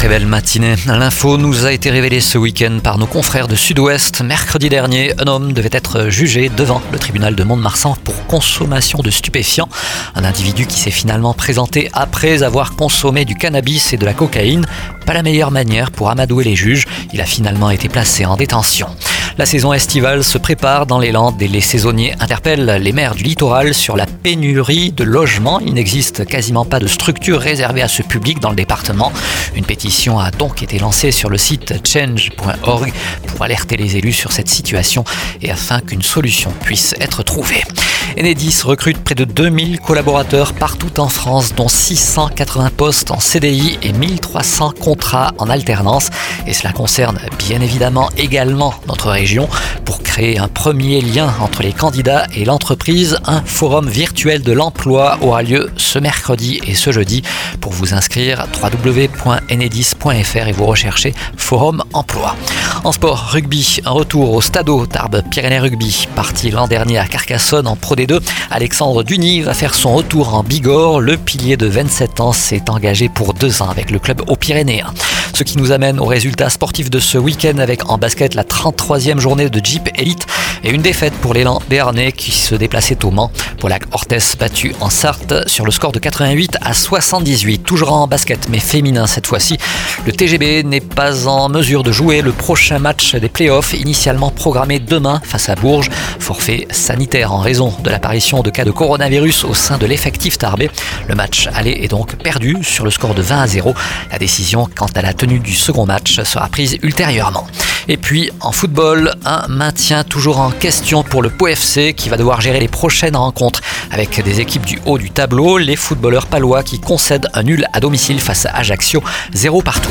Très belle matinée. L'info nous a été révélée ce week-end par nos confrères de Sud-Ouest. Mercredi dernier, un homme devait être jugé devant le tribunal de Mont-de-Marsan pour consommation de stupéfiants. Un individu qui s'est finalement présenté après avoir consommé du cannabis et de la cocaïne. Pas la meilleure manière pour amadouer les juges. Il a finalement été placé en détention. La saison estivale se prépare dans les Landes et les saisonniers interpellent les maires du littoral sur la pénurie de logements. Il n'existe quasiment pas de structure réservée à ce public dans le département. Une pétition a donc été lancée sur le site change.org pour alerter les élus sur cette situation et afin qu'une solution puisse être trouvée. Enedis recrute près de 2000 collaborateurs partout en France, dont 680 postes en CDI et 1300 contrats en alternance. Et cela concerne bien évidemment également notre région. Pour créer un premier lien entre les candidats et l'entreprise, un forum virtuel de l'emploi aura lieu ce mercredi et ce jeudi. Pour vous inscrire, www.enedis.fr et vous recherchez Forum Emploi. En sport, rugby, un retour au Stadeau Tarbes Pyrénées Rugby, parti l'an dernier à Carcassonne en Pro D2. Alexandre Duny va faire son retour en Bigorre. Le pilier de 27 ans s'est engagé pour deux ans avec le club aux Pyrénées. Ce qui nous amène aux résultats sportifs de ce week-end avec en basket la 33e journée de Jeep Elite et une défaite pour l'élan béarnais qui se déplaçait au Mans. Pour la Hortès battu en Sarthe sur le score de 88 à 78. Toujours en basket mais féminin cette fois-ci. Le TGB n'est pas en mesure de jouer le prochain match des playoffs initialement programmé demain face à Bourges. Forfait sanitaire en raison de l'apparition de cas de coronavirus au sein de l'effectif tarbé. Le match aller est donc perdu sur le score de 20 à 0. La décision quant à la tenue du second match sera prise ultérieurement. Et puis en football, un maintien toujours en question pour le POFC qui va devoir gérer les prochaines rencontres avec des équipes du haut du tableau, les footballeurs palois qui concèdent un nul à domicile face à Ajaccio, zéro partout.